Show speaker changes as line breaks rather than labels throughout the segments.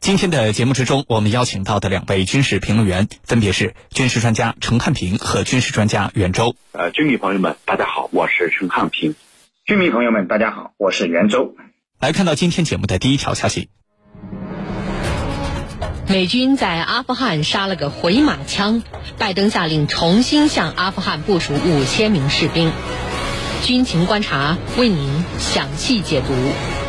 今天的节目之中，我们邀请到的两位军事评论员分别是军事专家陈汉平和军事专家袁周。
呃，军迷朋友们，大家好，我是陈汉平。
军迷朋友们，大家好，我是袁周。
来看到今天节目的第一条消息：
美军在阿富汗杀了个回马枪，拜登下令重新向阿富汗部署五千名士兵。军情观察为您详细解读。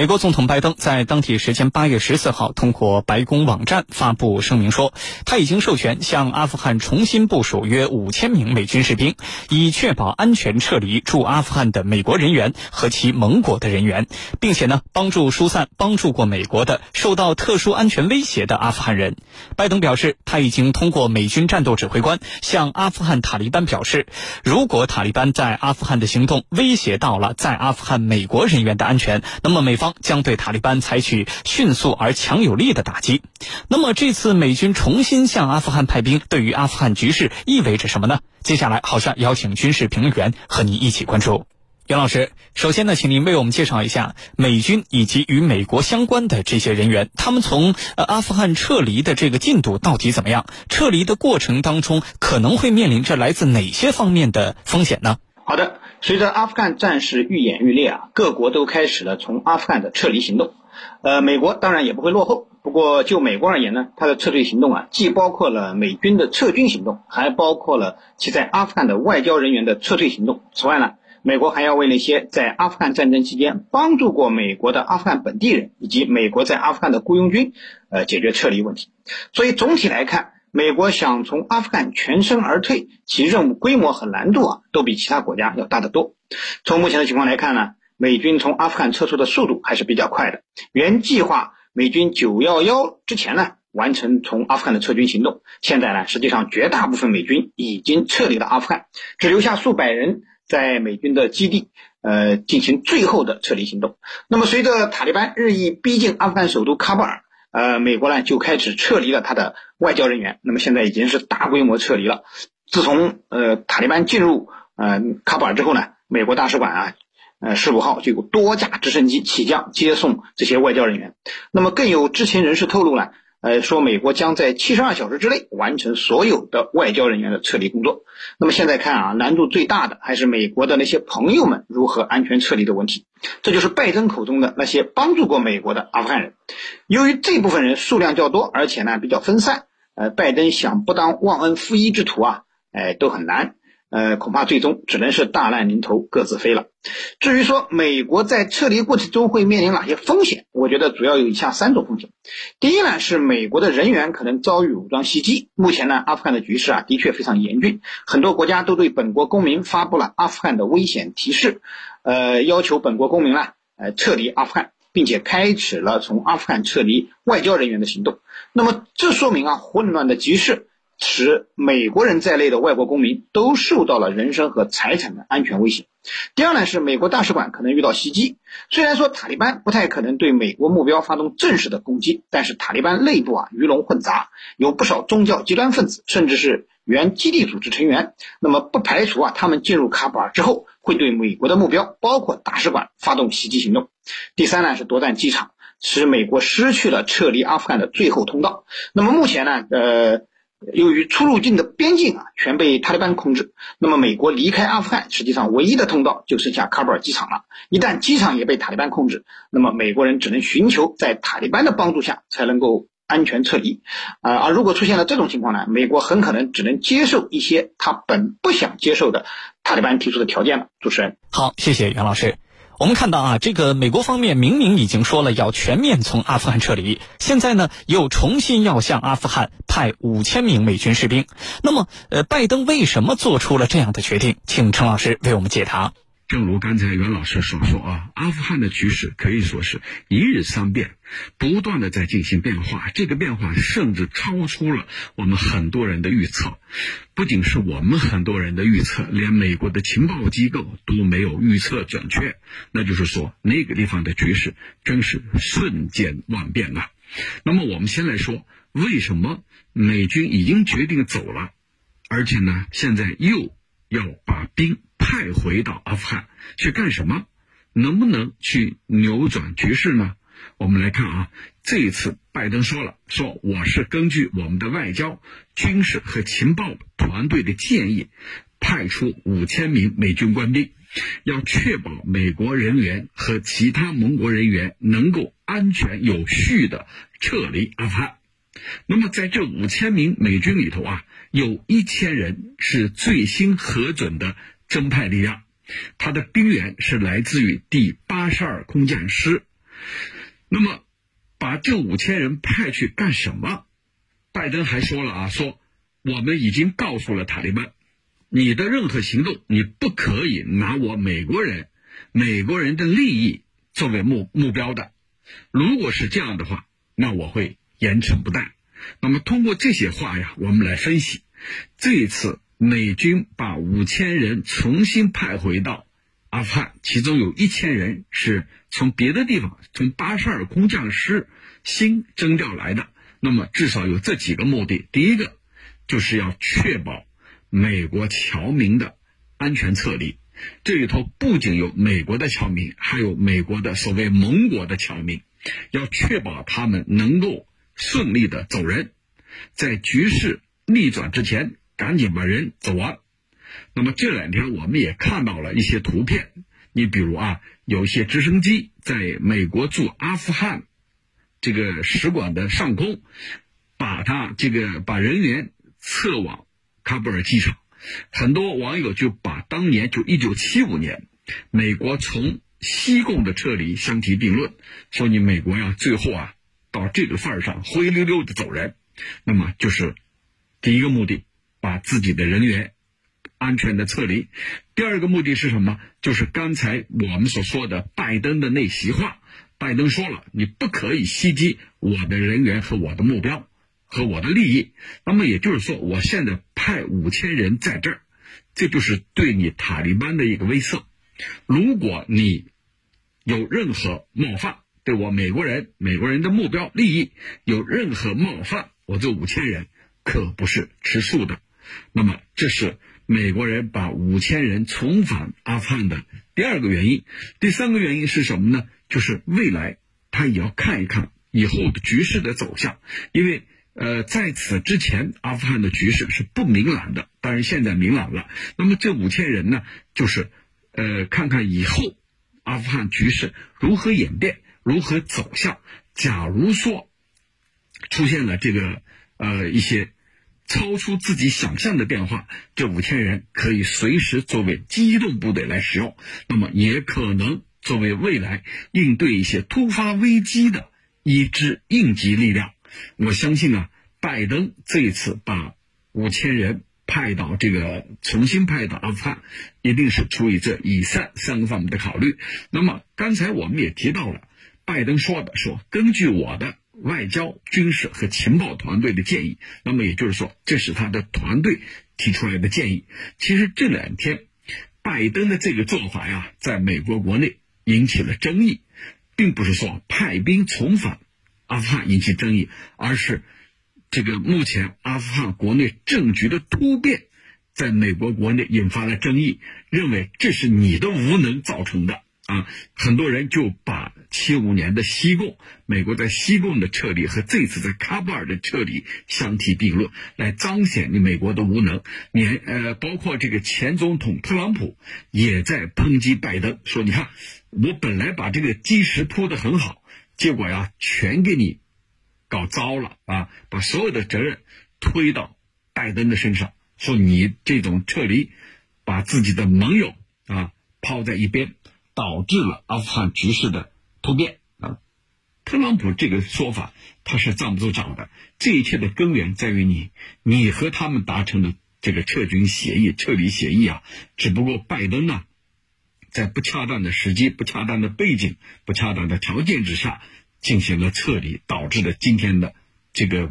美国总统拜登在当地时间八月十四号通过白宫网站发布声明说，他已经授权向阿富汗重新部署约五千名美军士兵，以确保安全撤离驻阿富汗的美国人员和其盟国的人员，并且呢，帮助疏散帮助过美国的受到特殊安全威胁的阿富汗人。拜登表示，他已经通过美军战斗指挥官向阿富汗塔利班表示，如果塔利班在阿富汗的行动威胁到了在阿富汗美国人员的安全，那么美方。将对塔利班采取迅速而强有力的打击。那么，这次美军重新向阿富汗派兵，对于阿富汗局势意味着什么呢？接下来，好像邀请军事评论员和您一起关注。袁老师，首先呢，请您为我们介绍一下美军以及与美国相关的这些人员，他们从呃阿富汗撤离的这个进度到底怎么样？撤离的过程当中，可能会面临着来自哪些方面的风险呢？
好的。随着阿富汗战事愈演愈烈啊，各国都开始了从阿富汗的撤离行动。呃，美国当然也不会落后。不过就美国而言呢，它的撤退行动啊，既包括了美军的撤军行动，还包括了其在阿富汗的外交人员的撤退行动。此外呢，美国还要为那些在阿富汗战争期间帮助过美国的阿富汗本地人以及美国在阿富汗的雇佣军，呃，解决撤离问题。所以总体来看。美国想从阿富汗全身而退，其任务规模和难度啊，都比其他国家要大得多。从目前的情况来看呢，美军从阿富汗撤出的速度还是比较快的。原计划美军九幺幺之前呢，完成从阿富汗的撤军行动。现在呢，实际上绝大部分美军已经撤离了阿富汗，只留下数百人在美军的基地，呃，进行最后的撤离行动。那么，随着塔利班日益逼近阿富汗首都喀布尔。呃，美国呢就开始撤离了他的外交人员，那么现在已经是大规模撤离了。自从呃塔利班进入呃喀布尔之后呢，美国大使馆啊，呃十五号就有多架直升机起降接送这些外交人员。那么更有知情人士透露呢。呃，说美国将在七十二小时之内完成所有的外交人员的撤离工作。那么现在看啊，难度最大的还是美国的那些朋友们如何安全撤离的问题。这就是拜登口中的那些帮助过美国的阿富汗人。由于这部分人数量较多，而且呢比较分散，呃，拜登想不当忘恩负义之徒啊，哎，都很难。呃，恐怕最终只能是大难临头各自飞了。至于说美国在撤离过程中会面临哪些风险，我觉得主要有以下三种风险。第一呢，是美国的人员可能遭遇武装袭击。目前呢，阿富汗的局势啊的确非常严峻，很多国家都对本国公民发布了阿富汗的危险提示，呃，要求本国公民呢，呃，撤离阿富汗，并且开始了从阿富汗撤离外交人员的行动。那么这说明啊，混乱的局势。使美国人在内的外国公民都受到了人身和财产的安全威胁。第二呢，是美国大使馆可能遇到袭击。虽然说塔利班不太可能对美国目标发动正式的攻击，但是塔利班内部啊鱼龙混杂，有不少宗教极端分子，甚至是原基地组织成员。那么不排除啊他们进入喀布尔之后会对美国的目标，包括大使馆发动袭击行动。第三呢，是夺占机场，使美国失去了撤离阿富汗的最后通道。那么目前呢，呃。由于出入境的边境啊全被塔利班控制，那么美国离开阿富汗实际上唯一的通道就剩下喀布尔机场了。一旦机场也被塔利班控制，那么美国人只能寻求在塔利班的帮助下才能够安全撤离。啊，而如果出现了这种情况呢，美国很可能只能接受一些他本不想接受的塔利班提出的条件了。主持人，
好，谢谢袁老师。我们看到啊，这个美国方面明明已经说了要全面从阿富汗撤离，现在呢又重新要向阿富汗派五千名美军士兵。那么，呃，拜登为什么做出了这样的决定？请陈老师为我们解答。
正如刚才袁老师所说啊，阿富汗的局势可以说是一日三变，不断的在进行变化。这个变化甚至超出了我们很多人的预测，不仅是我们很多人的预测，连美国的情报机构都没有预测准确。那就是说，那个地方的局势真是瞬间万变啊。那么，我们先来说，为什么美军已经决定走了，而且呢，现在又要把兵。再回到阿富汗去干什么？能不能去扭转局势呢？我们来看啊，这一次拜登说了，说我是根据我们的外交、军事和情报团队的建议，派出五千名美军官兵，要确保美国人员和其他盟国人员能够安全有序的撤离阿富汗。那么在这五千名美军里头啊，有一千人是最新核准的增派力量，他的兵员是来自于第八十二空降师。那么，把这五千人派去干什么？拜登还说了啊，说我们已经告诉了塔利班，你的任何行动，你不可以拿我美国人、美国人的利益作为目目标的。如果是这样的话，那我会严惩不贷。那么，通过这些话呀，我们来分析，这一次美军把五千人重新派回到。阿富汗，其中有一千人是从别的地方，从巴沙尔空降师新征调来的。那么至少有这几个目的：第一个，就是要确保美国侨民的安全撤离。这里头不仅有美国的侨民，还有美国的所谓盟国的侨民，要确保他们能够顺利的走人，在局势逆转之前，赶紧把人走完。那么这两天我们也看到了一些图片，你比如啊，有一些直升机在美国驻阿富汗这个使馆的上空，把它这个把人员撤往喀布尔机场，很多网友就把当年就一九七五年美国从西贡的撤离相提并论，说你美国呀最后啊到这个份儿上灰溜溜的走人，那么就是第一个目的，把自己的人员。安全的撤离。第二个目的是什么？就是刚才我们所说的拜登的那席话。拜登说了，你不可以袭击我的人员和我的目标和我的利益。那么也就是说，我现在派五千人在这儿，这就是对你塔利班的一个威慑。如果你有任何冒犯，对我美国人、美国人的目标利益有任何冒犯，我这五千人可不是吃素的。那么这是。美国人把五千人重返阿富汗的第二个原因，第三个原因是什么呢？就是未来他也要看一看以后的局势的走向，因为呃在此之前阿富汗的局势是不明朗的，当然现在明朗了。那么这五千人呢，就是呃看看以后阿富汗局势如何演变，如何走向。假如说出现了这个呃一些。超出自己想象的变化，这五千人可以随时作为机动部队来使用，那么也可能作为未来应对一些突发危机的一支应急力量。我相信啊，拜登这一次把五千人派到这个重新派到阿富汗，一定是出于这以上三个方面的考虑。那么刚才我们也提到了，拜登说的说，根据我的。外交、军事和情报团队的建议，那么也就是说，这是他的团队提出来的建议。其实这两天，拜登的这个做法呀，在美国国内引起了争议，并不是说派兵重返阿富汗引起争议，而是这个目前阿富汗国内政局的突变，在美国国内引发了争议，认为这是你的无能造成的。啊，很多人就把七五年的西贡，美国在西贡的撤离和这次在喀布尔的撤离相提并论，来彰显你美国的无能。年呃，包括这个前总统特朗普也在抨击拜登，说你看，我本来把这个基石铺的很好，结果呀，全给你搞糟了啊，把所有的责任推到拜登的身上，说你这种撤离，把自己的盟友啊抛在一边。导致了阿富汗局势的突变啊！特朗普这个说法他是站不住脚的。这一切的根源在于你，你和他们达成的这个撤军协议、撤离协议啊。只不过拜登呢，在不恰当的时机、不恰当的背景、不恰当的条件之下进行了撤离，导致了今天的这个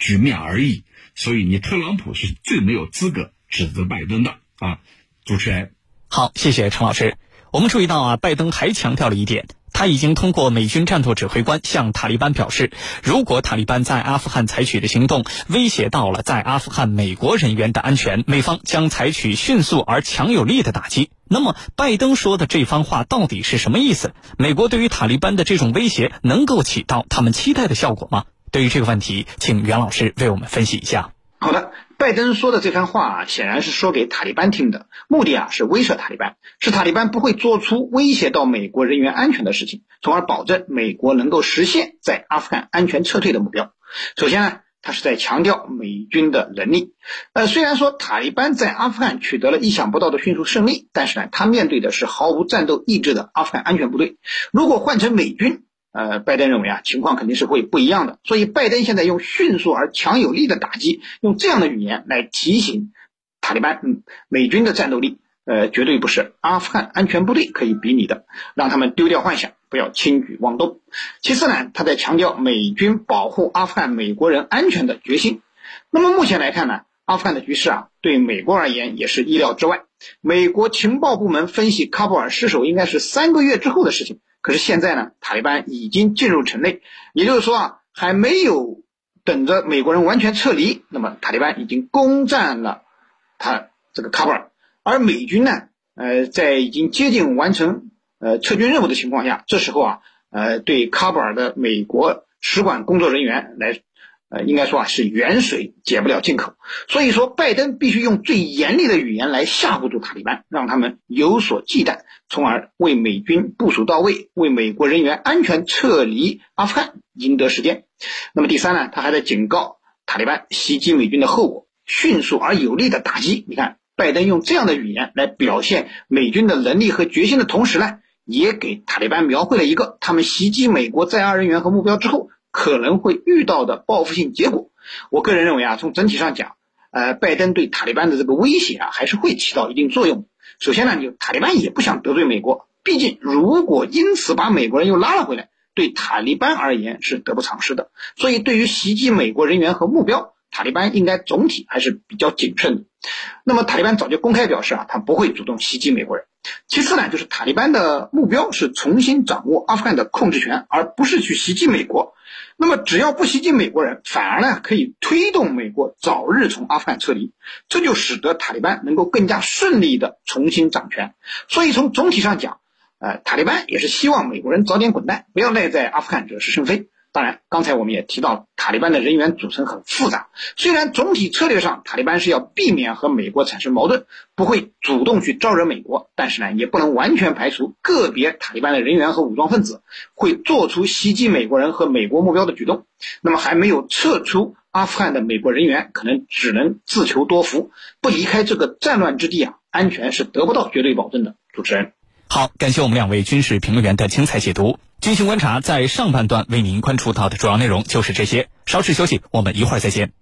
局面而已。所以，你特朗普是最没有资格指责拜登的啊！主持人，
好，谢谢陈老师。我们注意到啊，拜登还强调了一点，他已经通过美军战斗指挥官向塔利班表示，如果塔利班在阿富汗采取的行动威胁到了在阿富汗美国人员的安全，美方将采取迅速而强有力的打击。那么，拜登说的这番话到底是什么意思？美国对于塔利班的这种威胁能够起到他们期待的效果吗？对于这个问题，请袁老师为我们分析一下。
好的，拜登说的这番话啊，显然是说给塔利班听的，目的啊是威慑塔利班，使塔利班不会做出威胁到美国人员安全的事情，从而保证美国能够实现在阿富汗安全撤退的目标。首先呢，他是在强调美军的能力。呃，虽然说塔利班在阿富汗取得了意想不到的迅速胜利，但是呢，他面对的是毫无战斗意志的阿富汗安全部队。如果换成美军，呃，拜登认为啊，情况肯定是会不一样的，所以拜登现在用迅速而强有力的打击，用这样的语言来提醒塔利班，嗯，美军的战斗力，呃，绝对不是阿富汗安全部队可以比拟的，让他们丢掉幻想，不要轻举妄动。其次呢，他在强调美军保护阿富汗美国人安全的决心。那么目前来看呢，阿富汗的局势啊，对美国而言也是意料之外。美国情报部门分析，喀布尔失守应该是三个月之后的事情。可是现在呢，塔利班已经进入城内，也就是说啊，还没有等着美国人完全撤离，那么塔利班已经攻占了他这个喀布尔，而美军呢，呃，在已经接近完成呃撤军任务的情况下，这时候啊，呃，对喀布尔的美国使馆工作人员来。呃，应该说啊，是远水解不了近渴，所以说拜登必须用最严厉的语言来吓唬住塔利班，让他们有所忌惮，从而为美军部署到位，为美国人员安全撤离阿富汗赢得时间。那么第三呢，他还在警告塔利班袭击美军的后果，迅速而有力的打击。你看，拜登用这样的语言来表现美军的能力和决心的同时呢，也给塔利班描绘了一个他们袭击美国在阿人员和目标之后。可能会遇到的报复性结果，我个人认为啊，从整体上讲，呃，拜登对塔利班的这个威胁啊，还是会起到一定作用。首先呢，就塔利班也不想得罪美国，毕竟如果因此把美国人又拉了回来，对塔利班而言是得不偿失的。所以，对于袭击美国人员和目标，塔利班应该总体还是比较谨慎的。那么，塔利班早就公开表示啊，他不会主动袭击美国人。其次呢，就是塔利班的目标是重新掌握阿富汗的控制权，而不是去袭击美国。那么，只要不袭击美国人，反而呢可以推动美国早日从阿富汗撤离，这就使得塔利班能够更加顺利的重新掌权。所以从总体上讲，呃，塔利班也是希望美国人早点滚蛋，不要赖在阿富汗惹是生非。当然，刚才我们也提到，塔利班的人员组成很复杂。虽然总体策略上，塔利班是要避免和美国产生矛盾，不会主动去招惹美国，但是呢，也不能完全排除个别塔利班的人员和武装分子会做出袭击美国人和美国目标的举动。那么，还没有撤出阿富汗的美国人员，可能只能自求多福，不离开这个战乱之地啊，安全是得不到绝对保证的。主持人。
好，感谢我们两位军事评论员的精彩解读。军情观察在上半段为您关注到的主要内容就是这些。稍事休息，我们一会儿再见。